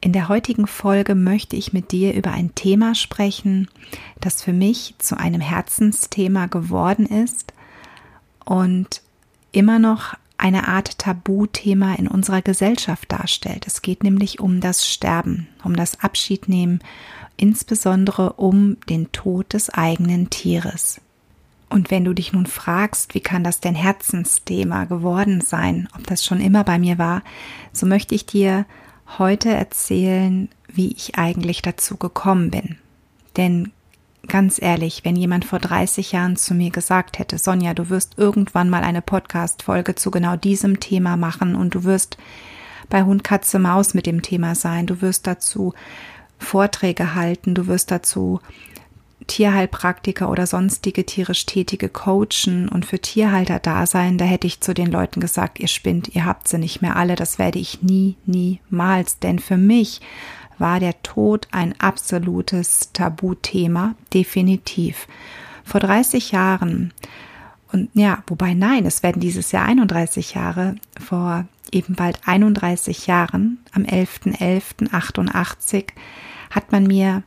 In der heutigen Folge möchte ich mit dir über ein Thema sprechen, das für mich zu einem Herzensthema geworden ist und immer noch eine Art Tabuthema in unserer Gesellschaft darstellt. Es geht nämlich um das Sterben, um das Abschiednehmen, insbesondere um den Tod des eigenen Tieres. Und wenn du dich nun fragst, wie kann das denn Herzensthema geworden sein, ob das schon immer bei mir war, so möchte ich dir heute erzählen, wie ich eigentlich dazu gekommen bin. Denn ganz ehrlich, wenn jemand vor 30 Jahren zu mir gesagt hätte, Sonja, du wirst irgendwann mal eine Podcast-Folge zu genau diesem Thema machen und du wirst bei Hund, Katze, Maus mit dem Thema sein, du wirst dazu Vorträge halten, du wirst dazu Tierheilpraktiker oder sonstige tierisch Tätige coachen und für Tierhalter da sein, da hätte ich zu den Leuten gesagt, ihr spinnt, ihr habt sie nicht mehr alle, das werde ich nie, niemals, denn für mich war der Tod ein absolutes Tabuthema, definitiv. Vor 30 Jahren, und ja, wobei nein, es werden dieses Jahr 31 Jahre, vor eben bald 31 Jahren, am 11.11.88, hat man mir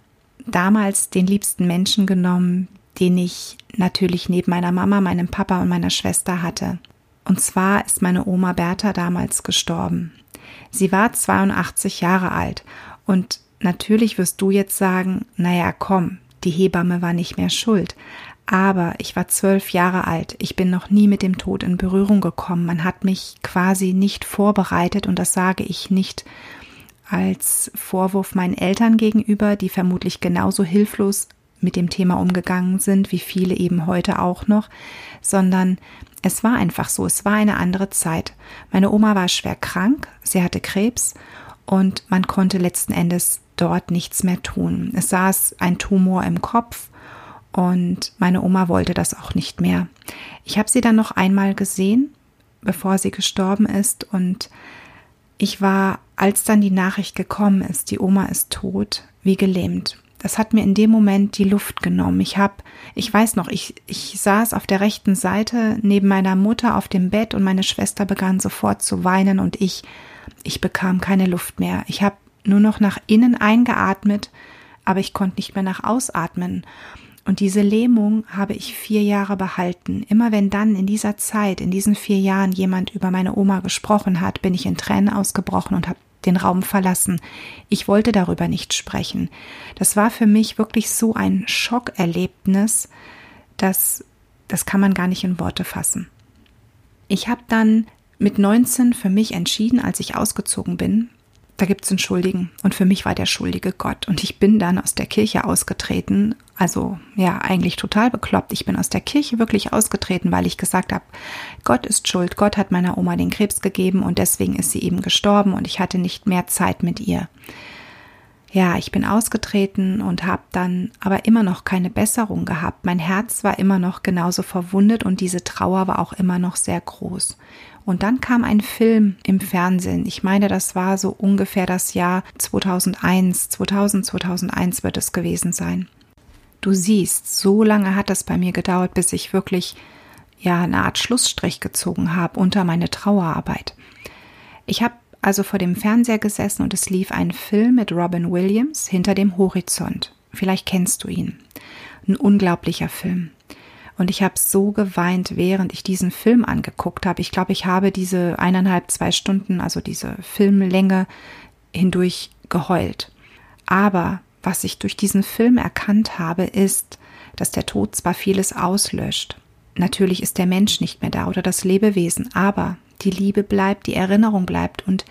damals den liebsten Menschen genommen, den ich natürlich neben meiner Mama, meinem Papa und meiner Schwester hatte. Und zwar ist meine Oma Bertha damals gestorben. Sie war 82 Jahre alt und natürlich wirst du jetzt sagen, naja, komm, die Hebamme war nicht mehr schuld. Aber ich war zwölf Jahre alt. Ich bin noch nie mit dem Tod in Berührung gekommen. Man hat mich quasi nicht vorbereitet und das sage ich nicht als Vorwurf meinen Eltern gegenüber, die vermutlich genauso hilflos mit dem Thema umgegangen sind, wie viele eben heute auch noch, sondern es war einfach so, es war eine andere Zeit. Meine Oma war schwer krank, sie hatte Krebs und man konnte letzten Endes dort nichts mehr tun. Es saß ein Tumor im Kopf und meine Oma wollte das auch nicht mehr. Ich habe sie dann noch einmal gesehen, bevor sie gestorben ist und ich war, als dann die Nachricht gekommen ist, die Oma ist tot, wie gelähmt. Das hat mir in dem Moment die Luft genommen. Ich hab, ich weiß noch, ich, ich saß auf der rechten Seite neben meiner Mutter auf dem Bett und meine Schwester begann sofort zu weinen und ich, ich bekam keine Luft mehr. Ich habe nur noch nach innen eingeatmet, aber ich konnte nicht mehr nach ausatmen. Und diese Lähmung habe ich vier Jahre behalten. Immer wenn dann in dieser Zeit, in diesen vier Jahren jemand über meine Oma gesprochen hat, bin ich in Tränen ausgebrochen und habe den Raum verlassen. Ich wollte darüber nicht sprechen. Das war für mich wirklich so ein Schockerlebnis, dass das kann man gar nicht in Worte fassen. Ich habe dann mit 19 für mich entschieden, als ich ausgezogen bin, da gibt es einen Schuldigen. Und für mich war der Schuldige Gott. Und ich bin dann aus der Kirche ausgetreten. Also ja, eigentlich total bekloppt. Ich bin aus der Kirche wirklich ausgetreten, weil ich gesagt habe, Gott ist schuld. Gott hat meiner Oma den Krebs gegeben und deswegen ist sie eben gestorben und ich hatte nicht mehr Zeit mit ihr. Ja, ich bin ausgetreten und habe dann aber immer noch keine Besserung gehabt. Mein Herz war immer noch genauso verwundet und diese Trauer war auch immer noch sehr groß. Und dann kam ein Film im Fernsehen. Ich meine, das war so ungefähr das Jahr 2001. 2000, 2001 wird es gewesen sein. Du siehst, so lange hat es bei mir gedauert, bis ich wirklich ja eine Art Schlussstrich gezogen habe unter meine Trauerarbeit. Ich habe also vor dem Fernseher gesessen und es lief ein Film mit Robin Williams hinter dem Horizont. Vielleicht kennst du ihn. Ein unglaublicher Film. Und ich habe so geweint, während ich diesen Film angeguckt habe. Ich glaube, ich habe diese eineinhalb, zwei Stunden, also diese Filmlänge hindurch geheult. Aber was ich durch diesen Film erkannt habe, ist, dass der Tod zwar vieles auslöscht. Natürlich ist der Mensch nicht mehr da oder das Lebewesen, aber die Liebe bleibt, die Erinnerung bleibt und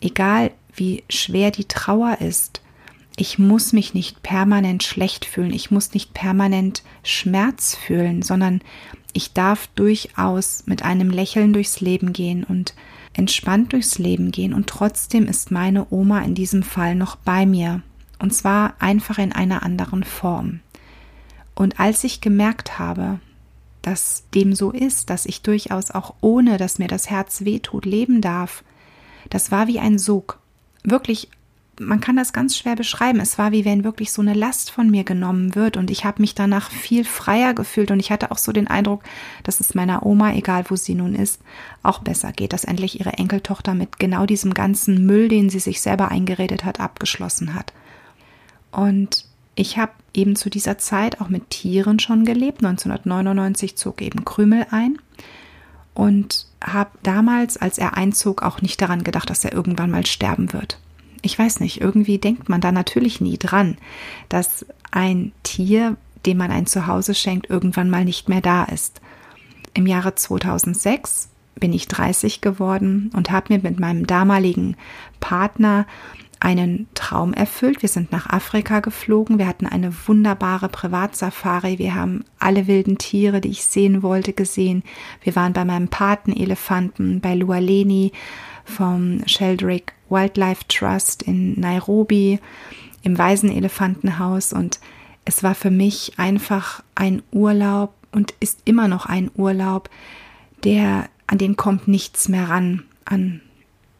egal wie schwer die Trauer ist, ich muss mich nicht permanent schlecht fühlen, ich muss nicht permanent Schmerz fühlen, sondern ich darf durchaus mit einem Lächeln durchs Leben gehen und entspannt durchs Leben gehen und trotzdem ist meine Oma in diesem Fall noch bei mir und zwar einfach in einer anderen Form. Und als ich gemerkt habe, dass dem so ist, dass ich durchaus auch ohne, dass mir das Herz wehtut, leben darf, das war wie ein Sog. Wirklich, man kann das ganz schwer beschreiben. Es war wie wenn wirklich so eine Last von mir genommen wird und ich habe mich danach viel freier gefühlt und ich hatte auch so den Eindruck, dass es meiner Oma, egal wo sie nun ist, auch besser geht, dass endlich ihre Enkeltochter mit genau diesem ganzen Müll, den sie sich selber eingeredet hat, abgeschlossen hat. Und ich habe eben zu dieser Zeit auch mit Tieren schon gelebt. 1999 zog eben Krümel ein und habe damals, als er einzog, auch nicht daran gedacht, dass er irgendwann mal sterben wird. Ich weiß nicht, irgendwie denkt man da natürlich nie dran, dass ein Tier, dem man ein Zuhause schenkt, irgendwann mal nicht mehr da ist. Im Jahre 2006 bin ich 30 geworden und habe mir mit meinem damaligen Partner einen Traum erfüllt. Wir sind nach Afrika geflogen. Wir hatten eine wunderbare Privatsafari. Wir haben alle wilden Tiere, die ich sehen wollte, gesehen. Wir waren bei meinem Patenelefanten, bei Lualeni vom Sheldrake Wildlife Trust in Nairobi, im Waisenelefantenhaus. Und es war für mich einfach ein Urlaub und ist immer noch ein Urlaub, der, an den kommt nichts mehr ran, an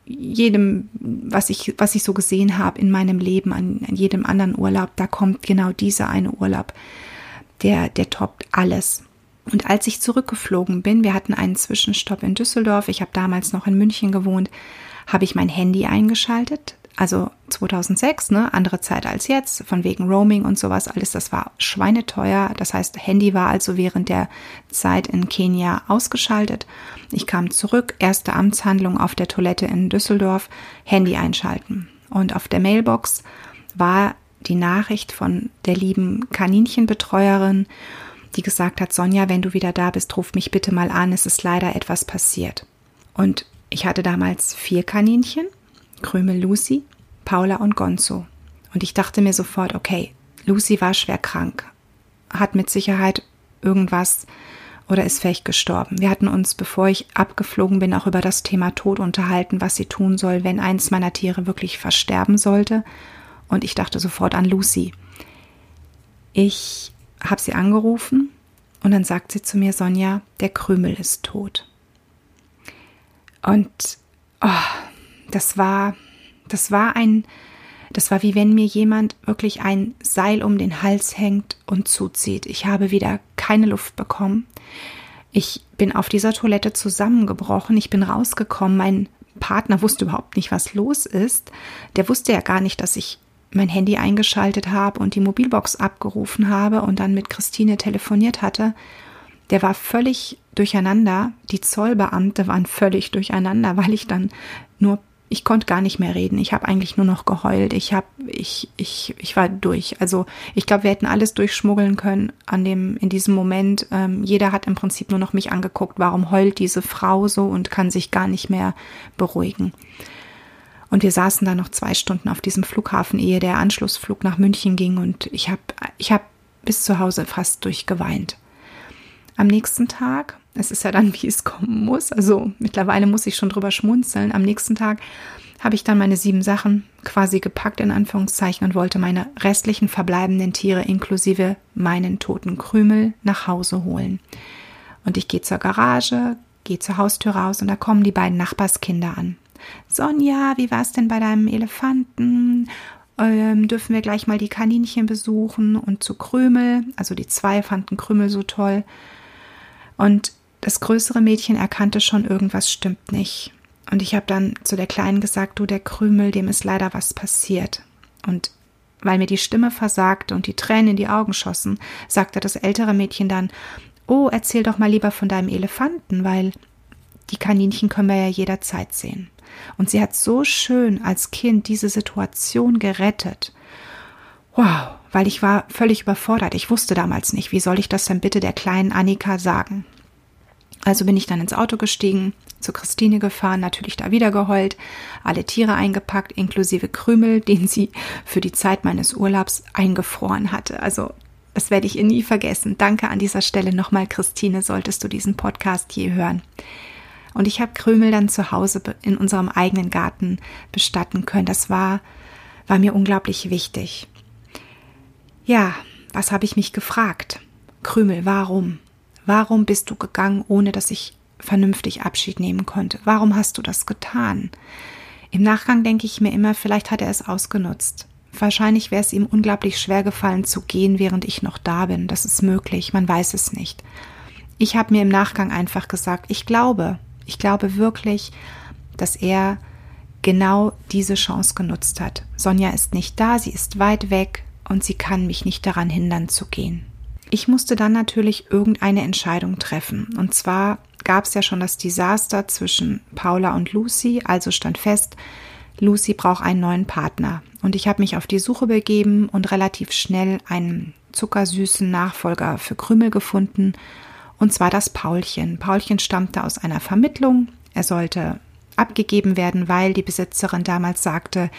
jedem, was ich, was ich so gesehen habe in meinem Leben, an, an jedem anderen Urlaub, da kommt genau dieser eine Urlaub, der, der toppt alles. Und als ich zurückgeflogen bin, wir hatten einen Zwischenstopp in Düsseldorf, ich habe damals noch in München gewohnt, habe ich mein Handy eingeschaltet, also 2006, ne, andere Zeit als jetzt, von wegen Roaming und sowas, alles, das war schweineteuer. Das heißt, Handy war also während der Zeit in Kenia ausgeschaltet. Ich kam zurück, erste Amtshandlung auf der Toilette in Düsseldorf, Handy einschalten. Und auf der Mailbox war die Nachricht von der lieben Kaninchenbetreuerin, die gesagt hat, Sonja, wenn du wieder da bist, ruf mich bitte mal an, es ist leider etwas passiert. Und ich hatte damals vier Kaninchen Krümel Lucy, Paula und Gonzo. Und ich dachte mir sofort, okay, Lucy war schwer krank, hat mit Sicherheit irgendwas oder ist vielleicht gestorben. Wir hatten uns, bevor ich abgeflogen bin, auch über das Thema Tod unterhalten, was sie tun soll, wenn eins meiner Tiere wirklich versterben sollte. Und ich dachte sofort an Lucy. Ich habe sie angerufen und dann sagt sie zu mir, Sonja, der Krümel ist tot. Und oh, das war, das war ein, das war wie wenn mir jemand wirklich ein Seil um den Hals hängt und zuzieht. Ich habe wieder keine Luft bekommen. Ich bin auf dieser Toilette zusammengebrochen. Ich bin rausgekommen. Mein Partner wusste überhaupt nicht, was los ist. Der wusste ja gar nicht, dass ich mein Handy eingeschaltet habe und die Mobilbox abgerufen habe und dann mit Christine telefoniert hatte. Der war völlig durcheinander. Die Zollbeamte waren völlig durcheinander, weil ich dann nur ich konnte gar nicht mehr reden. Ich habe eigentlich nur noch geheult. Ich habe, ich, ich, ich war durch. Also ich glaube, wir hätten alles durchschmuggeln können an dem, in diesem Moment. Ähm, jeder hat im Prinzip nur noch mich angeguckt. Warum heult diese Frau so und kann sich gar nicht mehr beruhigen? Und wir saßen da noch zwei Stunden auf diesem Flughafen, ehe der Anschlussflug nach München ging. Und ich habe, ich habe bis zu Hause fast durchgeweint. Am nächsten Tag es ist ja dann, wie es kommen muss. Also mittlerweile muss ich schon drüber schmunzeln. Am nächsten Tag habe ich dann meine sieben Sachen quasi gepackt in Anführungszeichen und wollte meine restlichen verbleibenden Tiere inklusive meinen toten Krümel nach Hause holen. Und ich gehe zur Garage, gehe zur Haustür raus und da kommen die beiden Nachbarskinder an. Sonja, wie war es denn bei deinem Elefanten? Ähm, dürfen wir gleich mal die Kaninchen besuchen und zu Krümel. Also die zwei fanden Krümel so toll. Und das größere Mädchen erkannte schon, irgendwas stimmt nicht. Und ich habe dann zu der Kleinen gesagt, du, der Krümel, dem ist leider was passiert. Und weil mir die Stimme versagte und die Tränen in die Augen schossen, sagte das ältere Mädchen dann, oh, erzähl doch mal lieber von deinem Elefanten, weil die Kaninchen können wir ja jederzeit sehen. Und sie hat so schön als Kind diese Situation gerettet. Wow, weil ich war völlig überfordert. Ich wusste damals nicht, wie soll ich das denn bitte der kleinen Annika sagen. Also bin ich dann ins Auto gestiegen, zu Christine gefahren, natürlich da wieder geheult, alle Tiere eingepackt, inklusive Krümel, den sie für die Zeit meines Urlaubs eingefroren hatte. Also das werde ich ihr nie vergessen. Danke an dieser Stelle nochmal, Christine, solltest du diesen Podcast je hören. Und ich habe Krümel dann zu Hause in unserem eigenen Garten bestatten können. Das war, war mir unglaublich wichtig. Ja, was habe ich mich gefragt? Krümel, warum? Warum bist du gegangen, ohne dass ich vernünftig Abschied nehmen konnte? Warum hast du das getan? Im Nachgang denke ich mir immer, vielleicht hat er es ausgenutzt. Wahrscheinlich wäre es ihm unglaublich schwer gefallen zu gehen, während ich noch da bin. Das ist möglich, man weiß es nicht. Ich habe mir im Nachgang einfach gesagt, ich glaube, ich glaube wirklich, dass er genau diese Chance genutzt hat. Sonja ist nicht da, sie ist weit weg und sie kann mich nicht daran hindern zu gehen. Ich musste dann natürlich irgendeine Entscheidung treffen. Und zwar gab es ja schon das Desaster zwischen Paula und Lucy, also stand fest, Lucy braucht einen neuen Partner. Und ich habe mich auf die Suche begeben und relativ schnell einen zuckersüßen Nachfolger für Krümel gefunden, und zwar das Paulchen. Paulchen stammte aus einer Vermittlung. Er sollte abgegeben werden, weil die Besitzerin damals sagte,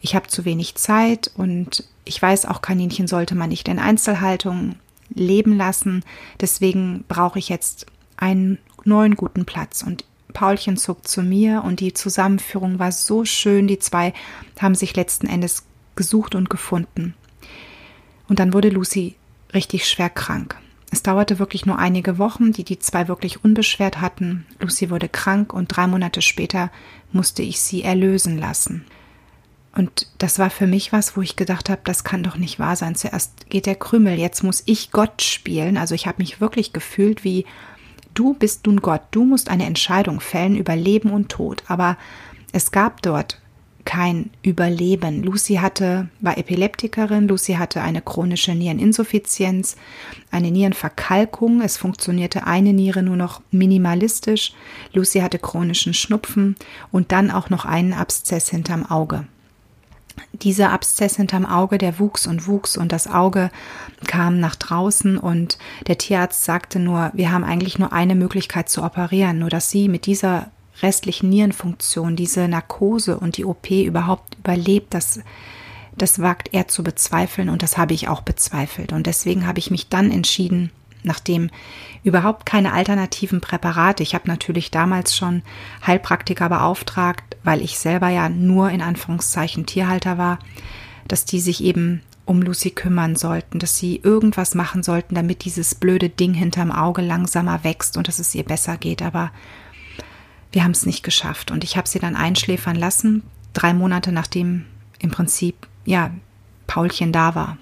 ich habe zu wenig Zeit und ich weiß auch, Kaninchen sollte man nicht in Einzelhaltung leben lassen. Deswegen brauche ich jetzt einen neuen guten Platz. Und Paulchen zog zu mir und die Zusammenführung war so schön. Die zwei haben sich letzten Endes gesucht und gefunden. Und dann wurde Lucy richtig schwer krank. Es dauerte wirklich nur einige Wochen, die die zwei wirklich unbeschwert hatten. Lucy wurde krank und drei Monate später musste ich sie erlösen lassen. Und das war für mich was, wo ich gedacht habe, das kann doch nicht wahr sein. Zuerst geht der Krümel, jetzt muss ich Gott spielen. Also ich habe mich wirklich gefühlt wie du bist nun Gott, du musst eine Entscheidung fällen über Leben und Tod. Aber es gab dort kein Überleben. Lucy hatte, war Epileptikerin, Lucy hatte eine chronische Niereninsuffizienz, eine Nierenverkalkung, es funktionierte eine Niere nur noch minimalistisch, Lucy hatte chronischen Schnupfen und dann auch noch einen Abszess hinterm Auge. Dieser Abszess hinterm Auge, der wuchs und wuchs und das Auge kam nach draußen und der Tierarzt sagte nur, wir haben eigentlich nur eine Möglichkeit zu operieren, nur dass sie mit dieser restlichen Nierenfunktion, diese Narkose und die OP überhaupt überlebt, das, das wagt er zu bezweifeln und das habe ich auch bezweifelt. Und deswegen habe ich mich dann entschieden, nachdem überhaupt keine alternativen Präparate, ich habe natürlich damals schon Heilpraktiker beauftragt, weil ich selber ja nur in Anführungszeichen Tierhalter war, dass die sich eben um Lucy kümmern sollten, dass sie irgendwas machen sollten, damit dieses blöde Ding hinterm Auge langsamer wächst und dass es ihr besser geht. Aber wir haben es nicht geschafft. Und ich habe sie dann einschläfern lassen, drei Monate nachdem im Prinzip, ja, Paulchen da war.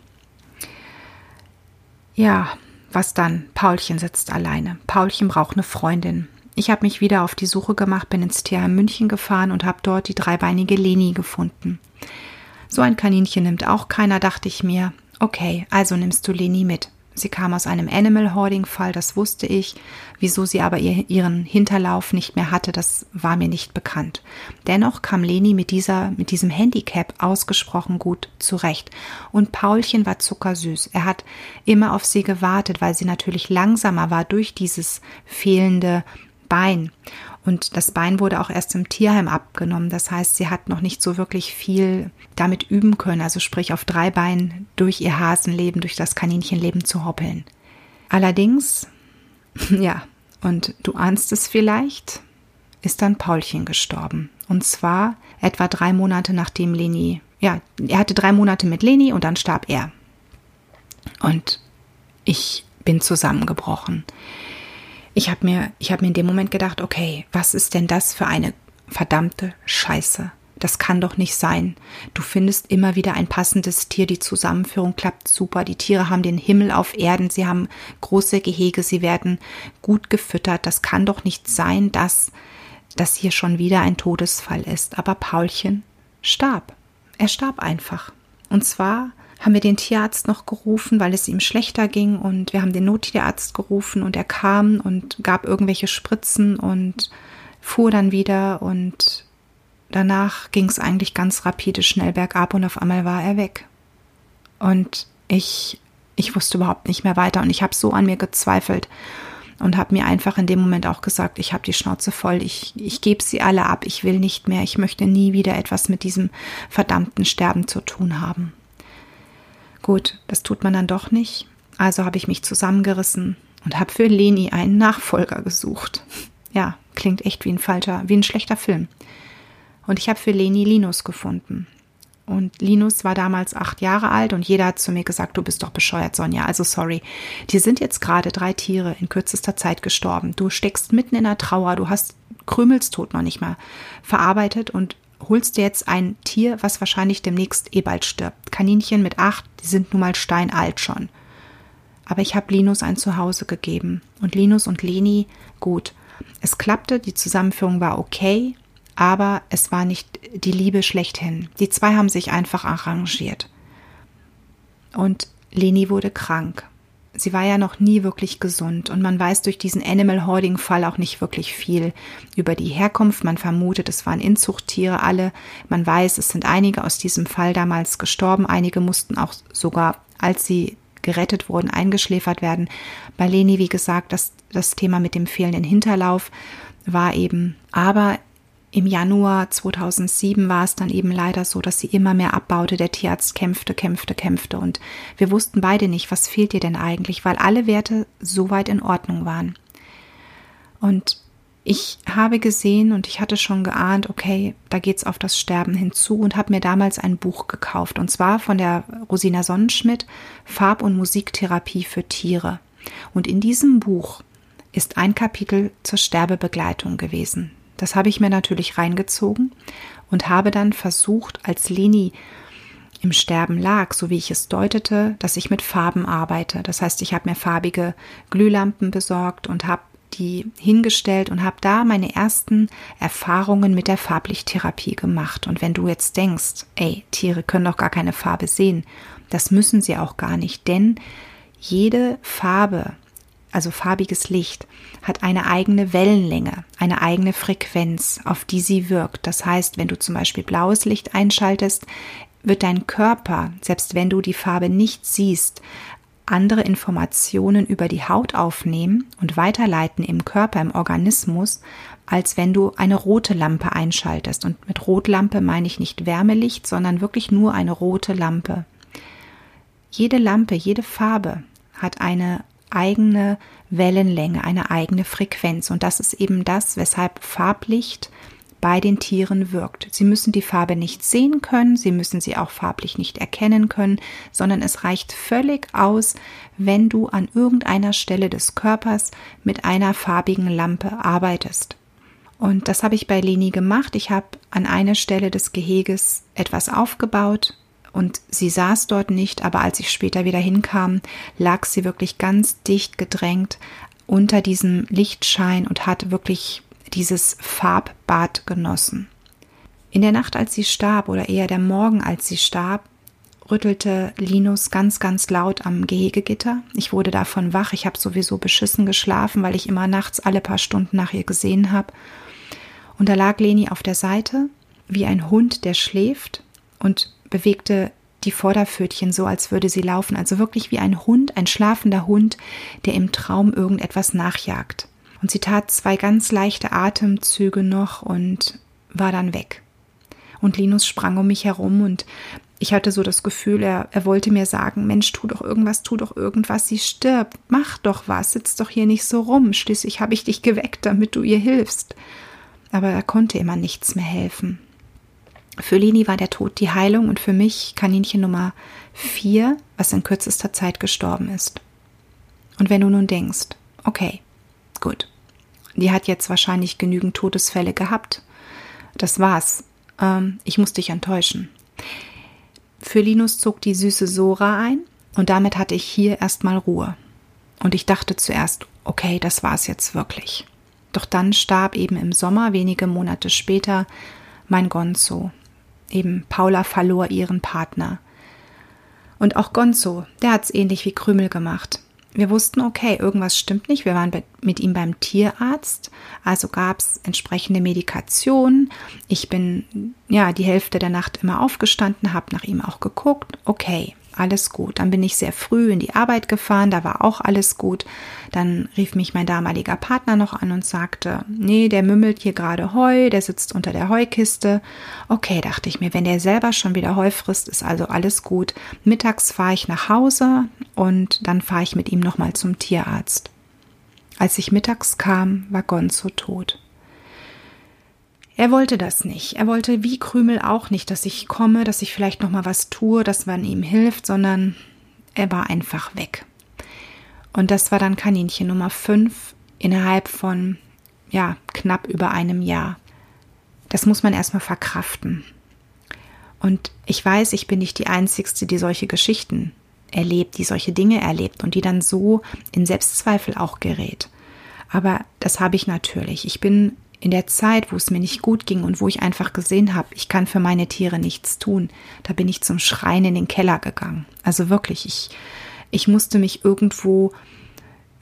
Ja, was dann? Paulchen sitzt alleine. Paulchen braucht eine Freundin. Ich habe mich wieder auf die Suche gemacht, bin ins Tierheim München gefahren und habe dort die dreibeinige Leni gefunden. So ein Kaninchen nimmt auch keiner, dachte ich mir. Okay, also nimmst du Leni mit. Sie kam aus einem Animal Hoarding Fall, das wusste ich. Wieso sie aber ihr, ihren Hinterlauf nicht mehr hatte, das war mir nicht bekannt. Dennoch kam Leni mit dieser, mit diesem Handicap ausgesprochen gut zurecht. Und Paulchen war zuckersüß. Er hat immer auf sie gewartet, weil sie natürlich langsamer war durch dieses fehlende Bein. Und das Bein wurde auch erst im Tierheim abgenommen. Das heißt, sie hat noch nicht so wirklich viel damit üben können, also sprich auf drei Beinen durch ihr Hasenleben, durch das Kaninchenleben zu hoppeln. Allerdings, ja, und du ahnst es vielleicht, ist dann Paulchen gestorben. Und zwar etwa drei Monate nachdem Leni, ja, er hatte drei Monate mit Leni und dann starb er. Und ich bin zusammengebrochen ich habe mir, ich habe mir in dem Moment gedacht, okay, was ist denn das für eine verdammte Scheiße? Das kann doch nicht sein. Du findest immer wieder ein passendes Tier, die Zusammenführung klappt super, die Tiere haben den Himmel auf Erden, sie haben große Gehege, sie werden gut gefüttert. Das kann doch nicht sein, dass das hier schon wieder ein Todesfall ist. Aber Paulchen starb. Er starb einfach. Und zwar haben wir den Tierarzt noch gerufen, weil es ihm schlechter ging. Und wir haben den Nottierarzt gerufen und er kam und gab irgendwelche Spritzen und fuhr dann wieder. Und danach ging es eigentlich ganz rapide schnell bergab und auf einmal war er weg. Und ich, ich wusste überhaupt nicht mehr weiter. Und ich habe so an mir gezweifelt und habe mir einfach in dem Moment auch gesagt, ich habe die Schnauze voll, ich, ich gebe sie alle ab, ich will nicht mehr, ich möchte nie wieder etwas mit diesem verdammten Sterben zu tun haben. Gut, das tut man dann doch nicht. Also habe ich mich zusammengerissen und habe für Leni einen Nachfolger gesucht. Ja, klingt echt wie ein falscher, wie ein schlechter Film. Und ich habe für Leni Linus gefunden. Und Linus war damals acht Jahre alt und jeder hat zu mir gesagt, du bist doch bescheuert, Sonja. Also sorry. Dir sind jetzt gerade drei Tiere in kürzester Zeit gestorben. Du steckst mitten in der Trauer. Du hast Krümelstod noch nicht mal verarbeitet und holst dir jetzt ein Tier, was wahrscheinlich demnächst eh bald stirbt. Kaninchen mit acht, die sind nun mal steinalt schon. Aber ich habe Linus ein Zuhause gegeben. Und Linus und Leni, gut. Es klappte, die Zusammenführung war okay, aber es war nicht die Liebe schlechthin. Die zwei haben sich einfach arrangiert. Und Leni wurde krank. Sie war ja noch nie wirklich gesund und man weiß durch diesen Animal Hoarding Fall auch nicht wirklich viel über die Herkunft. Man vermutet, es waren Inzuchttiere alle. Man weiß, es sind einige aus diesem Fall damals gestorben. Einige mussten auch sogar, als sie gerettet wurden, eingeschläfert werden. Bei Leni, wie gesagt, das, das Thema mit dem fehlenden Hinterlauf war eben. Aber im Januar 2007 war es dann eben leider so, dass sie immer mehr abbaute. Der Tierarzt kämpfte, kämpfte, kämpfte. Und wir wussten beide nicht, was fehlt ihr denn eigentlich, weil alle Werte soweit in Ordnung waren. Und ich habe gesehen und ich hatte schon geahnt, okay, da geht's auf das Sterben hinzu und habe mir damals ein Buch gekauft. Und zwar von der Rosina Sonnenschmidt, Farb- und Musiktherapie für Tiere. Und in diesem Buch ist ein Kapitel zur Sterbebegleitung gewesen. Das habe ich mir natürlich reingezogen und habe dann versucht, als Leni im Sterben lag, so wie ich es deutete, dass ich mit Farben arbeite. Das heißt, ich habe mir farbige Glühlampen besorgt und habe die hingestellt und habe da meine ersten Erfahrungen mit der Farblichttherapie gemacht. Und wenn du jetzt denkst, ey, Tiere können doch gar keine Farbe sehen, das müssen sie auch gar nicht, denn jede Farbe, also farbiges Licht, hat eine eigene Wellenlänge, eine eigene Frequenz, auf die sie wirkt. Das heißt, wenn du zum Beispiel blaues Licht einschaltest, wird dein Körper, selbst wenn du die Farbe nicht siehst, andere Informationen über die Haut aufnehmen und weiterleiten im Körper, im Organismus, als wenn du eine rote Lampe einschaltest. Und mit Rotlampe meine ich nicht Wärmelicht, sondern wirklich nur eine rote Lampe. Jede Lampe, jede Farbe hat eine eigene Wellenlänge, eine eigene Frequenz. Und das ist eben das, weshalb Farblicht bei den Tieren wirkt. Sie müssen die Farbe nicht sehen können, sie müssen sie auch farblich nicht erkennen können, sondern es reicht völlig aus, wenn du an irgendeiner Stelle des Körpers mit einer farbigen Lampe arbeitest. Und das habe ich bei Leni gemacht. Ich habe an einer Stelle des Geheges etwas aufgebaut, und sie saß dort nicht, aber als ich später wieder hinkam, lag sie wirklich ganz dicht gedrängt unter diesem Lichtschein und hat wirklich dieses Farbbad genossen. In der Nacht, als sie starb, oder eher der Morgen, als sie starb, rüttelte Linus ganz, ganz laut am Gehegegitter. Ich wurde davon wach. Ich habe sowieso beschissen geschlafen, weil ich immer nachts alle paar Stunden nach ihr gesehen habe. Und da lag Leni auf der Seite, wie ein Hund, der schläft, und bewegte die Vorderpfötchen so, als würde sie laufen, also wirklich wie ein Hund, ein schlafender Hund, der im Traum irgendetwas nachjagt. Und sie tat zwei ganz leichte Atemzüge noch und war dann weg. Und Linus sprang um mich herum und ich hatte so das Gefühl, er, er wollte mir sagen, Mensch, tu doch irgendwas, tu doch irgendwas, sie stirbt, mach doch was, sitz doch hier nicht so rum, schließlich habe ich dich geweckt, damit du ihr hilfst. Aber er konnte immer nichts mehr helfen. Für Leni war der Tod die Heilung und für mich Kaninchen Nummer vier, was in kürzester Zeit gestorben ist. Und wenn du nun denkst, okay, gut, die hat jetzt wahrscheinlich genügend Todesfälle gehabt, das war's, ähm, ich muss dich enttäuschen. Für Linus zog die süße Sora ein und damit hatte ich hier erstmal Ruhe. Und ich dachte zuerst, okay, das war's jetzt wirklich. Doch dann starb eben im Sommer, wenige Monate später, mein Gonzo, eben Paula verlor ihren Partner. Und auch Gonzo, der hat's ähnlich wie Krümel gemacht. Wir wussten, okay, irgendwas stimmt nicht. Wir waren mit ihm beim Tierarzt, also gab's entsprechende Medikation. Ich bin ja die Hälfte der Nacht immer aufgestanden, habe nach ihm auch geguckt. Okay, alles gut. Dann bin ich sehr früh in die Arbeit gefahren, da war auch alles gut. Dann rief mich mein damaliger Partner noch an und sagte, nee, der mümmelt hier gerade Heu, der sitzt unter der Heukiste. Okay, dachte ich mir, wenn der selber schon wieder Heu frisst, ist also alles gut. Mittags fahre ich nach Hause und dann fahre ich mit ihm nochmal zum Tierarzt. Als ich mittags kam, war Gonzo tot. Er wollte das nicht. Er wollte wie Krümel auch nicht, dass ich komme, dass ich vielleicht noch mal was tue, dass man ihm hilft, sondern er war einfach weg. Und das war dann Kaninchen Nummer 5 innerhalb von ja, knapp über einem Jahr. Das muss man erstmal verkraften. Und ich weiß, ich bin nicht die Einzige, die solche Geschichten erlebt, die solche Dinge erlebt und die dann so in Selbstzweifel auch gerät. Aber das habe ich natürlich. Ich bin in der Zeit, wo es mir nicht gut ging und wo ich einfach gesehen habe, ich kann für meine Tiere nichts tun, da bin ich zum Schreien in den Keller gegangen. Also wirklich, ich, ich musste mich irgendwo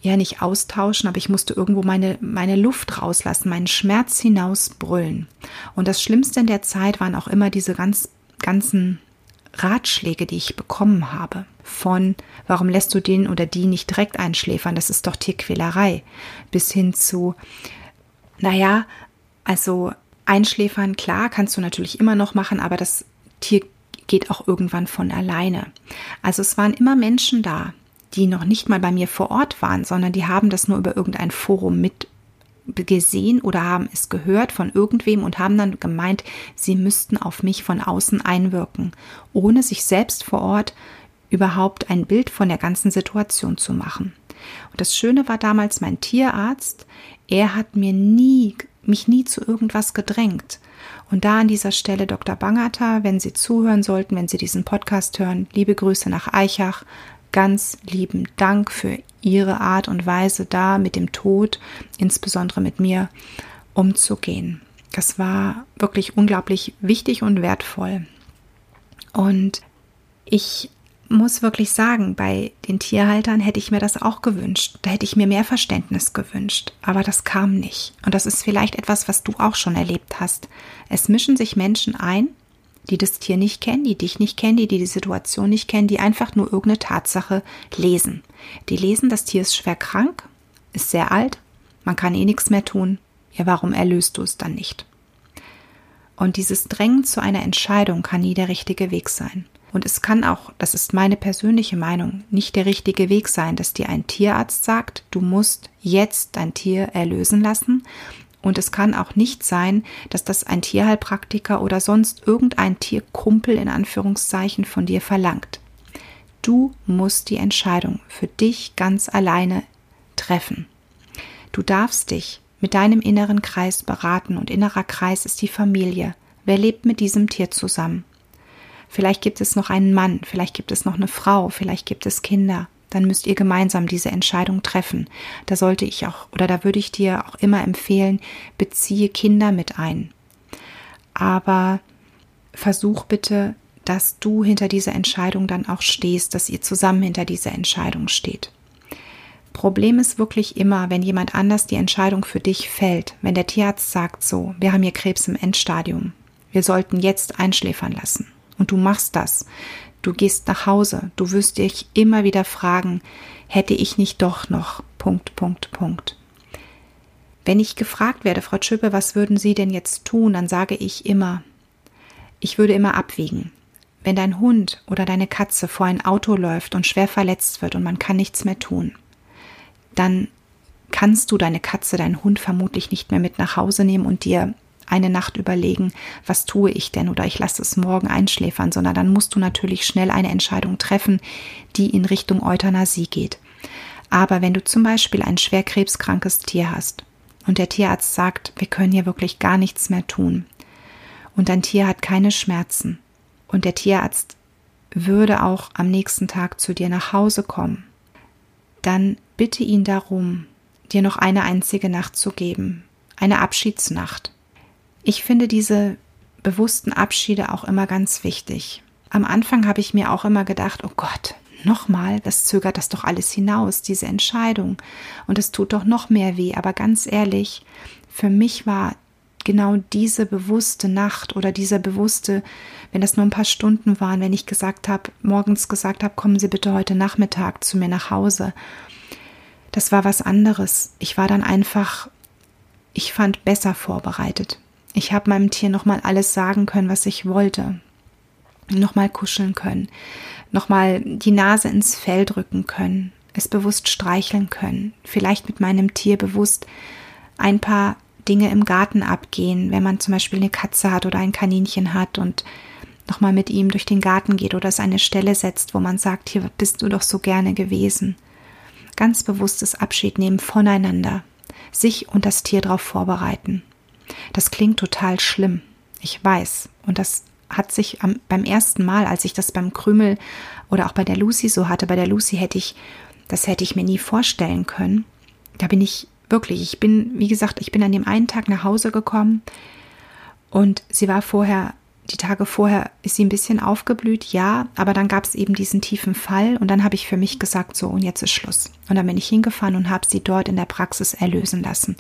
ja nicht austauschen, aber ich musste irgendwo meine, meine Luft rauslassen, meinen Schmerz hinausbrüllen. Und das Schlimmste in der Zeit waren auch immer diese ganz, ganzen Ratschläge, die ich bekommen habe. Von, warum lässt du den oder die nicht direkt einschläfern? Das ist doch Tierquälerei. Bis hin zu, naja, also einschläfern, klar, kannst du natürlich immer noch machen, aber das Tier geht auch irgendwann von alleine. Also es waren immer Menschen da, die noch nicht mal bei mir vor Ort waren, sondern die haben das nur über irgendein Forum mit gesehen oder haben es gehört von irgendwem und haben dann gemeint, sie müssten auf mich von außen einwirken, ohne sich selbst vor Ort überhaupt ein Bild von der ganzen Situation zu machen. Und das Schöne war damals mein Tierarzt, er hat mir nie, mich nie zu irgendwas gedrängt. Und da an dieser Stelle Dr. Bangata, wenn Sie zuhören sollten, wenn Sie diesen Podcast hören, liebe Grüße nach Eichach, ganz lieben Dank für Ihre Art und Weise da mit dem Tod, insbesondere mit mir, umzugehen. Das war wirklich unglaublich wichtig und wertvoll. Und ich muss wirklich sagen, bei den Tierhaltern hätte ich mir das auch gewünscht. Da hätte ich mir mehr Verständnis gewünscht. Aber das kam nicht. Und das ist vielleicht etwas, was du auch schon erlebt hast. Es mischen sich Menschen ein, die das Tier nicht kennen, die dich nicht kennen, die die Situation nicht kennen, die einfach nur irgendeine Tatsache lesen. Die lesen, das Tier ist schwer krank, ist sehr alt, man kann eh nichts mehr tun. Ja, warum erlöst du es dann nicht? Und dieses Drängen zu einer Entscheidung kann nie der richtige Weg sein. Und es kann auch, das ist meine persönliche Meinung, nicht der richtige Weg sein, dass dir ein Tierarzt sagt, du musst jetzt dein Tier erlösen lassen, und es kann auch nicht sein, dass das ein Tierheilpraktiker oder sonst irgendein Tierkumpel in Anführungszeichen von dir verlangt. Du musst die Entscheidung für dich ganz alleine treffen. Du darfst dich mit deinem inneren Kreis beraten und innerer Kreis ist die Familie. Wer lebt mit diesem Tier zusammen? Vielleicht gibt es noch einen Mann, vielleicht gibt es noch eine Frau, vielleicht gibt es Kinder dann müsst ihr gemeinsam diese Entscheidung treffen. Da sollte ich auch oder da würde ich dir auch immer empfehlen, beziehe Kinder mit ein. Aber versuch bitte, dass du hinter dieser Entscheidung dann auch stehst, dass ihr zusammen hinter dieser Entscheidung steht. Problem ist wirklich immer, wenn jemand anders die Entscheidung für dich fällt, wenn der Tierarzt sagt so, wir haben hier Krebs im Endstadium, wir sollten jetzt einschläfern lassen und du machst das, Du gehst nach Hause, du wirst dich immer wieder fragen, hätte ich nicht doch noch. Punkt, Punkt, Punkt. Wenn ich gefragt werde, Frau Schüppe, was würden Sie denn jetzt tun, dann sage ich immer, ich würde immer abwägen. Wenn dein Hund oder deine Katze vor ein Auto läuft und schwer verletzt wird und man kann nichts mehr tun, dann kannst du deine Katze, deinen Hund vermutlich nicht mehr mit nach Hause nehmen und dir eine Nacht überlegen, was tue ich denn oder ich lasse es morgen einschläfern, sondern dann musst du natürlich schnell eine Entscheidung treffen, die in Richtung Euthanasie geht. Aber wenn du zum Beispiel ein schwer krebskrankes Tier hast und der Tierarzt sagt, wir können hier wirklich gar nichts mehr tun und dein Tier hat keine Schmerzen und der Tierarzt würde auch am nächsten Tag zu dir nach Hause kommen, dann bitte ihn darum, dir noch eine einzige Nacht zu geben, eine Abschiedsnacht. Ich finde diese bewussten Abschiede auch immer ganz wichtig. Am Anfang habe ich mir auch immer gedacht, oh Gott, nochmal, das zögert das doch alles hinaus, diese Entscheidung. Und es tut doch noch mehr weh. Aber ganz ehrlich, für mich war genau diese bewusste Nacht oder dieser bewusste, wenn das nur ein paar Stunden waren, wenn ich gesagt habe, morgens gesagt habe, kommen Sie bitte heute Nachmittag zu mir nach Hause. Das war was anderes. Ich war dann einfach, ich fand besser vorbereitet. Ich habe meinem Tier nochmal alles sagen können, was ich wollte. Nochmal kuscheln können. Nochmal die Nase ins Fell drücken können. Es bewusst streicheln können. Vielleicht mit meinem Tier bewusst ein paar Dinge im Garten abgehen, wenn man zum Beispiel eine Katze hat oder ein Kaninchen hat und nochmal mit ihm durch den Garten geht oder es eine Stelle setzt, wo man sagt, hier bist du doch so gerne gewesen. Ganz bewusstes Abschied nehmen voneinander, sich und das Tier darauf vorbereiten. Das klingt total schlimm, ich weiß. Und das hat sich am, beim ersten Mal, als ich das beim Krümel oder auch bei der Lucy so hatte, bei der Lucy hätte ich, das hätte ich mir nie vorstellen können. Da bin ich wirklich, ich bin, wie gesagt, ich bin an dem einen Tag nach Hause gekommen und sie war vorher, die Tage vorher ist sie ein bisschen aufgeblüht, ja, aber dann gab es eben diesen tiefen Fall und dann habe ich für mich gesagt, so und jetzt ist Schluss. Und dann bin ich hingefahren und habe sie dort in der Praxis erlösen lassen.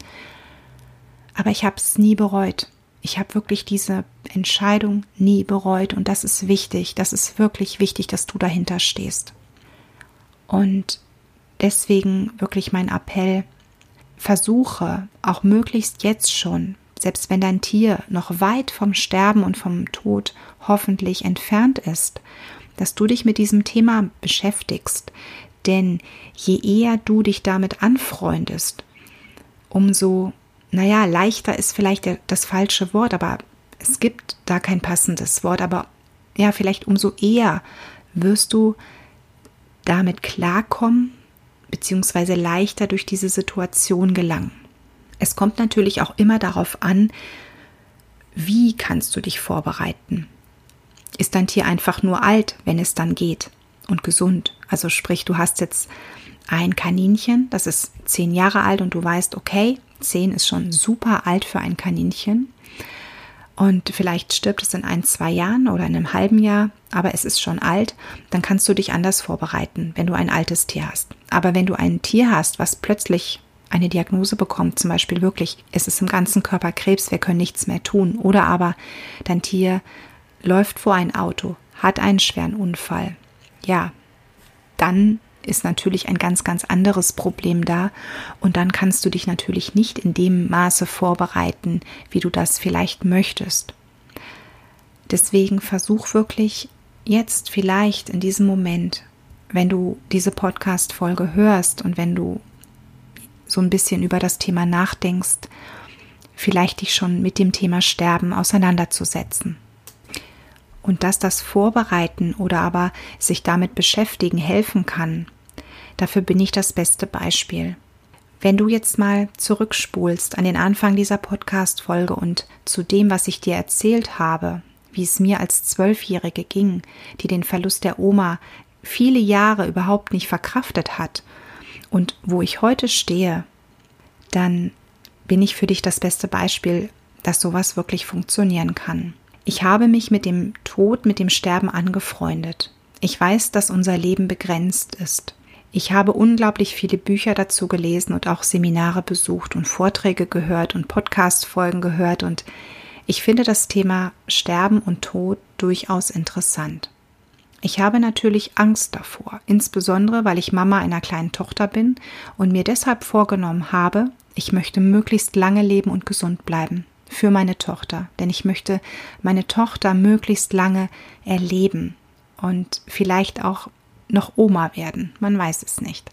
Aber ich habe es nie bereut. Ich habe wirklich diese Entscheidung nie bereut und das ist wichtig. Das ist wirklich wichtig, dass du dahinter stehst. Und deswegen wirklich mein Appell, versuche auch möglichst jetzt schon, selbst wenn dein Tier noch weit vom Sterben und vom Tod hoffentlich entfernt ist, dass du dich mit diesem Thema beschäftigst. Denn je eher du dich damit anfreundest, umso naja, leichter ist vielleicht das falsche Wort, aber es gibt da kein passendes Wort, aber ja, vielleicht umso eher wirst du damit klarkommen, beziehungsweise leichter durch diese Situation gelangen. Es kommt natürlich auch immer darauf an, wie kannst du dich vorbereiten. Ist dein Tier einfach nur alt, wenn es dann geht und gesund? Also sprich, du hast jetzt ein Kaninchen, das ist zehn Jahre alt und du weißt, okay, zehn ist schon super alt für ein Kaninchen. Und vielleicht stirbt es in ein, zwei Jahren oder in einem halben Jahr, aber es ist schon alt, dann kannst du dich anders vorbereiten, wenn du ein altes Tier hast. Aber wenn du ein Tier hast, was plötzlich eine Diagnose bekommt, zum Beispiel wirklich, es ist im ganzen Körper Krebs, wir können nichts mehr tun, oder aber dein Tier läuft vor ein Auto, hat einen schweren Unfall, ja, dann ist natürlich ein ganz, ganz anderes Problem da. Und dann kannst du dich natürlich nicht in dem Maße vorbereiten, wie du das vielleicht möchtest. Deswegen versuch wirklich jetzt vielleicht in diesem Moment, wenn du diese Podcast-Folge hörst und wenn du so ein bisschen über das Thema nachdenkst, vielleicht dich schon mit dem Thema Sterben auseinanderzusetzen und dass das Vorbereiten oder aber sich damit beschäftigen helfen kann, dafür bin ich das beste Beispiel. Wenn du jetzt mal zurückspulst an den Anfang dieser Podcast-Folge und zu dem, was ich dir erzählt habe, wie es mir als Zwölfjährige ging, die den Verlust der Oma viele Jahre überhaupt nicht verkraftet hat und wo ich heute stehe, dann bin ich für dich das beste Beispiel, dass sowas wirklich funktionieren kann. Ich habe mich mit dem Tod, mit dem Sterben angefreundet. Ich weiß, dass unser Leben begrenzt ist. Ich habe unglaublich viele Bücher dazu gelesen und auch Seminare besucht und Vorträge gehört und Podcast-Folgen gehört und ich finde das Thema Sterben und Tod durchaus interessant. Ich habe natürlich Angst davor, insbesondere weil ich Mama einer kleinen Tochter bin und mir deshalb vorgenommen habe, ich möchte möglichst lange leben und gesund bleiben für meine Tochter, denn ich möchte meine Tochter möglichst lange erleben und vielleicht auch noch Oma werden, man weiß es nicht.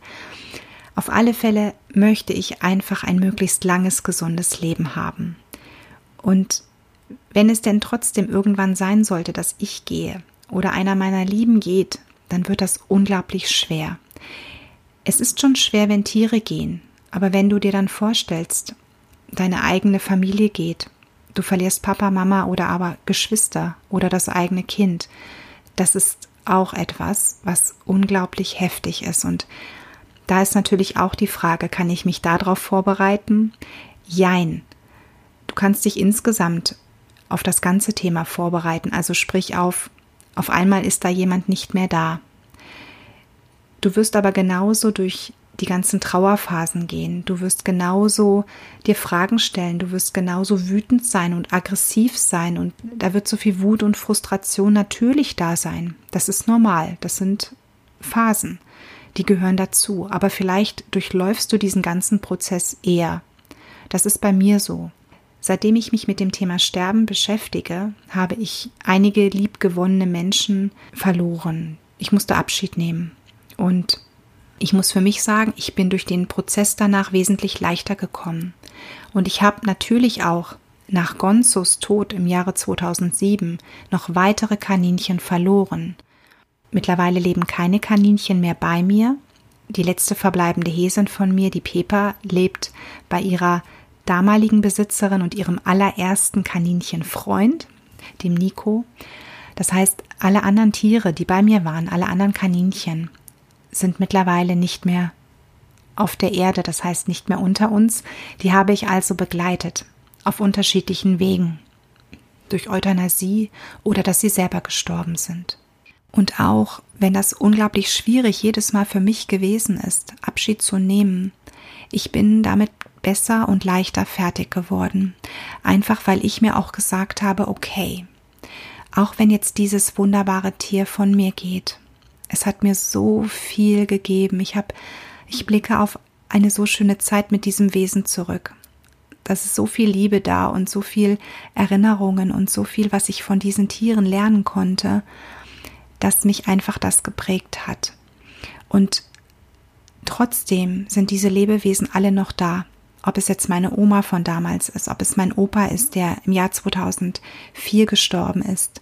Auf alle Fälle möchte ich einfach ein möglichst langes, gesundes Leben haben. Und wenn es denn trotzdem irgendwann sein sollte, dass ich gehe oder einer meiner Lieben geht, dann wird das unglaublich schwer. Es ist schon schwer, wenn Tiere gehen, aber wenn du dir dann vorstellst, deine eigene Familie geht, du verlierst Papa, Mama oder aber Geschwister oder das eigene Kind, das ist auch etwas, was unglaublich heftig ist. Und da ist natürlich auch die Frage, kann ich mich darauf vorbereiten? Jein. Du kannst dich insgesamt auf das ganze Thema vorbereiten, also sprich auf, auf einmal ist da jemand nicht mehr da. Du wirst aber genauso durch die ganzen Trauerphasen gehen. Du wirst genauso dir Fragen stellen, du wirst genauso wütend sein und aggressiv sein und da wird so viel Wut und Frustration natürlich da sein. Das ist normal, das sind Phasen, die gehören dazu, aber vielleicht durchläufst du diesen ganzen Prozess eher. Das ist bei mir so. Seitdem ich mich mit dem Thema Sterben beschäftige, habe ich einige liebgewonnene Menschen verloren. Ich musste Abschied nehmen und ich muss für mich sagen, ich bin durch den Prozess danach wesentlich leichter gekommen. Und ich habe natürlich auch nach Gonzos Tod im Jahre 2007 noch weitere Kaninchen verloren. Mittlerweile leben keine Kaninchen mehr bei mir. Die letzte verbleibende Häsin von mir, die Pepa, lebt bei ihrer damaligen Besitzerin und ihrem allerersten Kaninchenfreund, dem Nico. Das heißt, alle anderen Tiere, die bei mir waren, alle anderen Kaninchen, sind mittlerweile nicht mehr auf der Erde, das heißt nicht mehr unter uns. Die habe ich also begleitet auf unterschiedlichen Wegen. Durch Euthanasie oder dass sie selber gestorben sind. Und auch wenn das unglaublich schwierig jedes Mal für mich gewesen ist, Abschied zu nehmen, ich bin damit besser und leichter fertig geworden. Einfach weil ich mir auch gesagt habe, okay, auch wenn jetzt dieses wunderbare Tier von mir geht, es hat mir so viel gegeben. Ich habe, ich blicke auf eine so schöne Zeit mit diesem Wesen zurück. Das ist so viel Liebe da und so viel Erinnerungen und so viel, was ich von diesen Tieren lernen konnte, dass mich einfach das geprägt hat. Und trotzdem sind diese Lebewesen alle noch da. Ob es jetzt meine Oma von damals ist, ob es mein Opa ist, der im Jahr 2004 gestorben ist,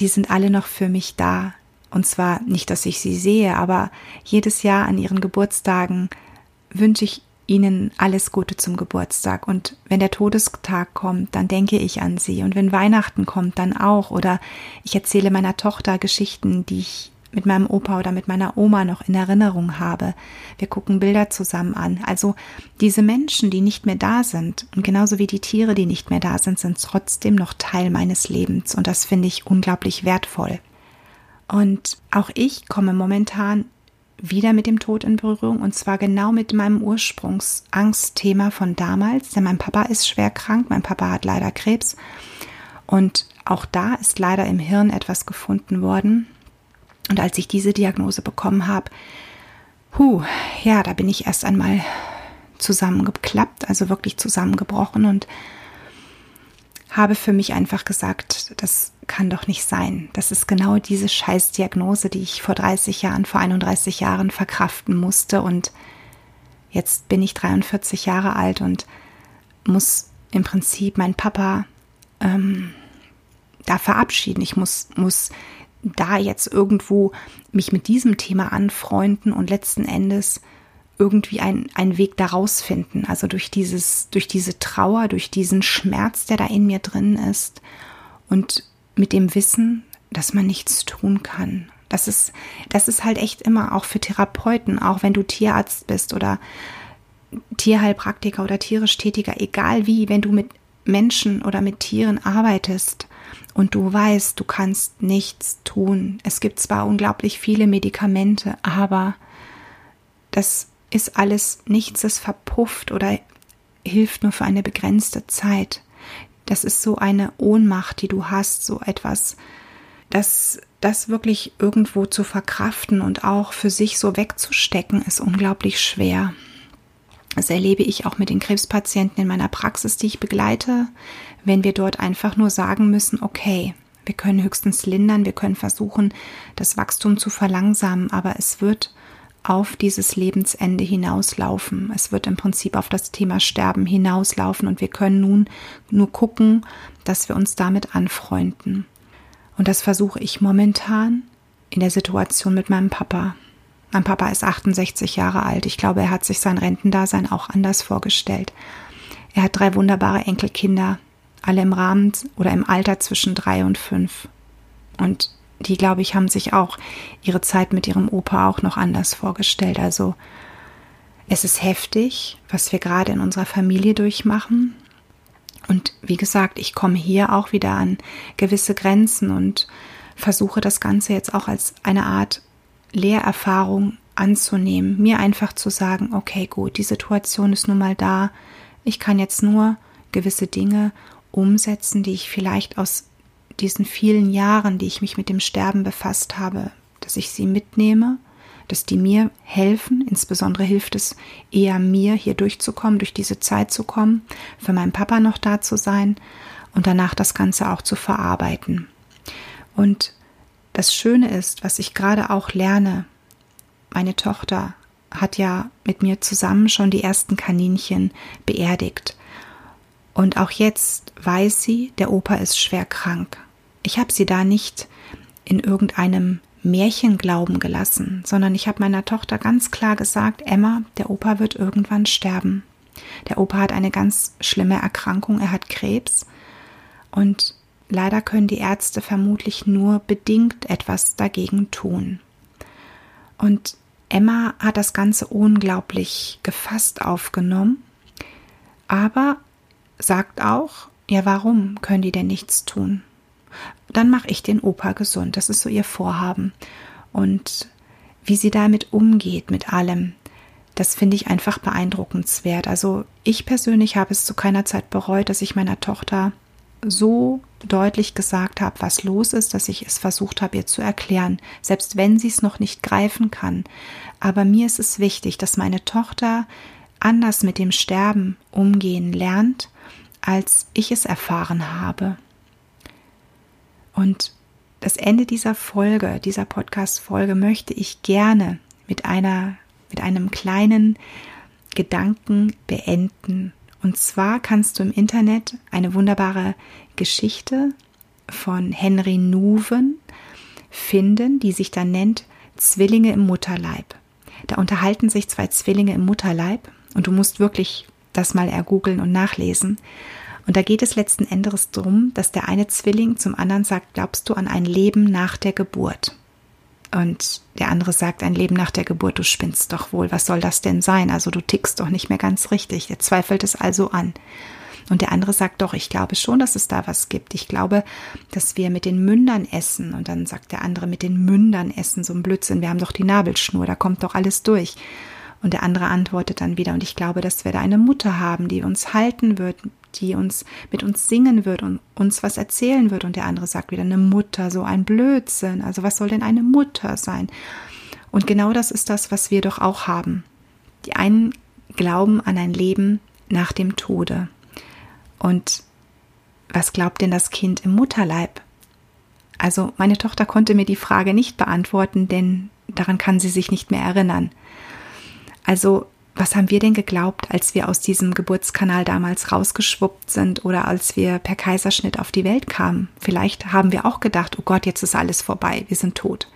die sind alle noch für mich da. Und zwar nicht, dass ich sie sehe, aber jedes Jahr an ihren Geburtstagen wünsche ich ihnen alles Gute zum Geburtstag. Und wenn der Todestag kommt, dann denke ich an sie. Und wenn Weihnachten kommt, dann auch. Oder ich erzähle meiner Tochter Geschichten, die ich mit meinem Opa oder mit meiner Oma noch in Erinnerung habe. Wir gucken Bilder zusammen an. Also diese Menschen, die nicht mehr da sind und genauso wie die Tiere, die nicht mehr da sind, sind trotzdem noch Teil meines Lebens. Und das finde ich unglaublich wertvoll. Und auch ich komme momentan wieder mit dem Tod in Berührung. Und zwar genau mit meinem Ursprungsangstthema von damals, denn mein Papa ist schwer krank, mein Papa hat leider Krebs. Und auch da ist leider im Hirn etwas gefunden worden. Und als ich diese Diagnose bekommen habe, hu, ja, da bin ich erst einmal zusammengeklappt, also wirklich zusammengebrochen und habe für mich einfach gesagt, das kann doch nicht sein. Das ist genau diese Scheißdiagnose, die ich vor 30 Jahren, vor 31 Jahren verkraften musste. Und jetzt bin ich 43 Jahre alt und muss im Prinzip meinen Papa ähm, da verabschieden. Ich muss, muss da jetzt irgendwo mich mit diesem Thema anfreunden und letzten Endes irgendwie ein, einen Weg daraus finden. Also durch dieses, durch diese Trauer, durch diesen Schmerz, der da in mir drin ist und mit dem Wissen, dass man nichts tun kann. Das ist, das ist halt echt immer auch für Therapeuten, auch wenn du Tierarzt bist oder Tierheilpraktiker oder tierisch Tätiger, egal wie, wenn du mit Menschen oder mit Tieren arbeitest und du weißt, du kannst nichts tun. Es gibt zwar unglaublich viele Medikamente, aber das ist alles nichts, es verpufft oder hilft nur für eine begrenzte Zeit. Das ist so eine Ohnmacht, die du hast, so etwas, das, das wirklich irgendwo zu verkraften und auch für sich so wegzustecken, ist unglaublich schwer. Das erlebe ich auch mit den Krebspatienten in meiner Praxis, die ich begleite, wenn wir dort einfach nur sagen müssen, okay, wir können höchstens lindern, wir können versuchen, das Wachstum zu verlangsamen, aber es wird auf dieses Lebensende hinauslaufen. Es wird im Prinzip auf das Thema Sterben hinauslaufen und wir können nun nur gucken, dass wir uns damit anfreunden. Und das versuche ich momentan in der Situation mit meinem Papa. Mein Papa ist 68 Jahre alt. Ich glaube, er hat sich sein Rentendasein auch anders vorgestellt. Er hat drei wunderbare Enkelkinder, alle im Rahmen oder im Alter zwischen drei und fünf. Und die, glaube ich, haben sich auch ihre Zeit mit ihrem Opa auch noch anders vorgestellt. Also es ist heftig, was wir gerade in unserer Familie durchmachen. Und wie gesagt, ich komme hier auch wieder an gewisse Grenzen und versuche das Ganze jetzt auch als eine Art Lehrerfahrung anzunehmen. Mir einfach zu sagen, okay, gut, die Situation ist nun mal da. Ich kann jetzt nur gewisse Dinge umsetzen, die ich vielleicht aus diesen vielen Jahren, die ich mich mit dem Sterben befasst habe, dass ich sie mitnehme, dass die mir helfen. Insbesondere hilft es eher mir, hier durchzukommen, durch diese Zeit zu kommen, für meinen Papa noch da zu sein und danach das Ganze auch zu verarbeiten. Und das Schöne ist, was ich gerade auch lerne, meine Tochter hat ja mit mir zusammen schon die ersten Kaninchen beerdigt. Und auch jetzt weiß sie, der Opa ist schwer krank. Ich habe sie da nicht in irgendeinem Märchen glauben gelassen, sondern ich habe meiner Tochter ganz klar gesagt, Emma, der Opa wird irgendwann sterben. Der Opa hat eine ganz schlimme Erkrankung, er hat Krebs und leider können die Ärzte vermutlich nur bedingt etwas dagegen tun. Und Emma hat das Ganze unglaublich gefasst aufgenommen, aber sagt auch, ja, warum können die denn nichts tun? Dann mache ich den Opa gesund. Das ist so ihr Vorhaben. Und wie sie damit umgeht, mit allem, das finde ich einfach beeindruckenswert. Also ich persönlich habe es zu keiner Zeit bereut, dass ich meiner Tochter so deutlich gesagt habe, was los ist, dass ich es versucht habe, ihr zu erklären, selbst wenn sie es noch nicht greifen kann. Aber mir ist es wichtig, dass meine Tochter anders mit dem Sterben umgehen lernt, als ich es erfahren habe. Und das Ende dieser Folge, dieser Podcast-Folge möchte ich gerne mit einer, mit einem kleinen Gedanken beenden. Und zwar kannst du im Internet eine wunderbare Geschichte von Henry Nuven finden, die sich dann nennt Zwillinge im Mutterleib. Da unterhalten sich zwei Zwillinge im Mutterleib und du musst wirklich das mal ergoogeln und nachlesen. Und da geht es letzten Endes darum, dass der eine Zwilling zum anderen sagt, glaubst du an ein Leben nach der Geburt? Und der andere sagt, ein Leben nach der Geburt, du spinnst doch wohl, was soll das denn sein? Also du tickst doch nicht mehr ganz richtig. Er zweifelt es also an. Und der andere sagt doch, ich glaube schon, dass es da was gibt. Ich glaube, dass wir mit den Mündern essen. Und dann sagt der andere, mit den Mündern essen, so ein Blödsinn. Wir haben doch die Nabelschnur, da kommt doch alles durch. Und der andere antwortet dann wieder, und ich glaube, dass wir da eine Mutter haben, die uns halten wird, die uns mit uns singen wird und uns was erzählen wird. Und der andere sagt wieder eine Mutter, so ein Blödsinn. Also was soll denn eine Mutter sein? Und genau das ist das, was wir doch auch haben. Die einen glauben an ein Leben nach dem Tode. Und was glaubt denn das Kind im Mutterleib? Also meine Tochter konnte mir die Frage nicht beantworten, denn daran kann sie sich nicht mehr erinnern. Also was haben wir denn geglaubt, als wir aus diesem Geburtskanal damals rausgeschwuppt sind oder als wir per Kaiserschnitt auf die Welt kamen? Vielleicht haben wir auch gedacht, oh Gott, jetzt ist alles vorbei, wir sind tot.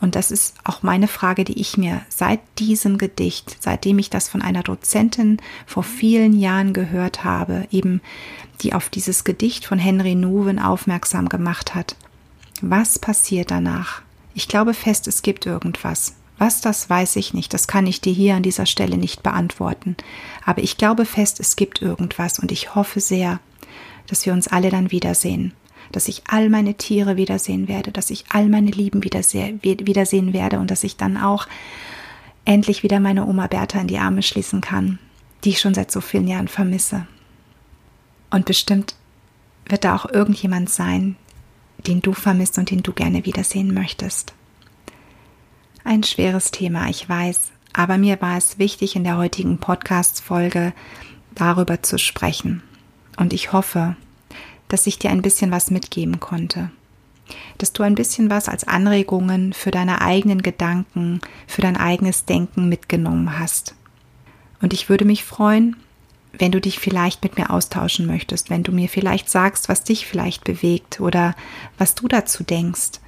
Und das ist auch meine Frage, die ich mir seit diesem Gedicht, seitdem ich das von einer Dozentin vor vielen Jahren gehört habe, eben die auf dieses Gedicht von Henry Nuven aufmerksam gemacht hat. Was passiert danach? Ich glaube fest, es gibt irgendwas. Was das weiß ich nicht, das kann ich dir hier an dieser Stelle nicht beantworten. Aber ich glaube fest, es gibt irgendwas und ich hoffe sehr, dass wir uns alle dann wiedersehen, dass ich all meine Tiere wiedersehen werde, dass ich all meine Lieben wiedersehen werde und dass ich dann auch endlich wieder meine Oma Bertha in die Arme schließen kann, die ich schon seit so vielen Jahren vermisse. Und bestimmt wird da auch irgendjemand sein, den du vermisst und den du gerne wiedersehen möchtest. Ein schweres Thema, ich weiß, aber mir war es wichtig, in der heutigen Podcast-Folge darüber zu sprechen. Und ich hoffe, dass ich dir ein bisschen was mitgeben konnte. Dass du ein bisschen was als Anregungen für deine eigenen Gedanken, für dein eigenes Denken mitgenommen hast. Und ich würde mich freuen, wenn du dich vielleicht mit mir austauschen möchtest, wenn du mir vielleicht sagst, was dich vielleicht bewegt oder was du dazu denkst.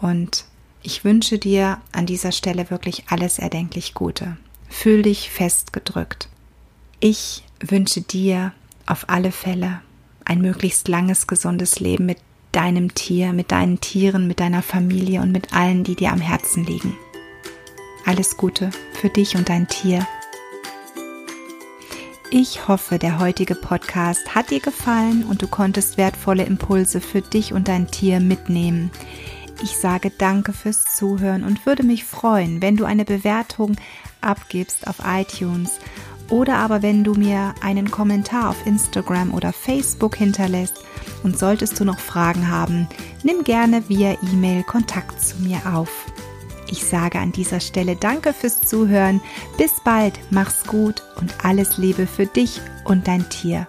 Und ich wünsche dir an dieser Stelle wirklich alles erdenklich Gute. Fühl dich festgedrückt. Ich wünsche dir auf alle Fälle ein möglichst langes, gesundes Leben mit deinem Tier, mit deinen Tieren, mit deiner Familie und mit allen, die dir am Herzen liegen. Alles Gute für dich und dein Tier. Ich hoffe, der heutige Podcast hat dir gefallen und du konntest wertvolle Impulse für dich und dein Tier mitnehmen. Ich sage danke fürs Zuhören und würde mich freuen, wenn du eine Bewertung abgibst auf iTunes oder aber wenn du mir einen Kommentar auf Instagram oder Facebook hinterlässt. Und solltest du noch Fragen haben, nimm gerne via E-Mail Kontakt zu mir auf. Ich sage an dieser Stelle Danke fürs Zuhören. Bis bald, mach's gut und alles Liebe für dich und dein Tier.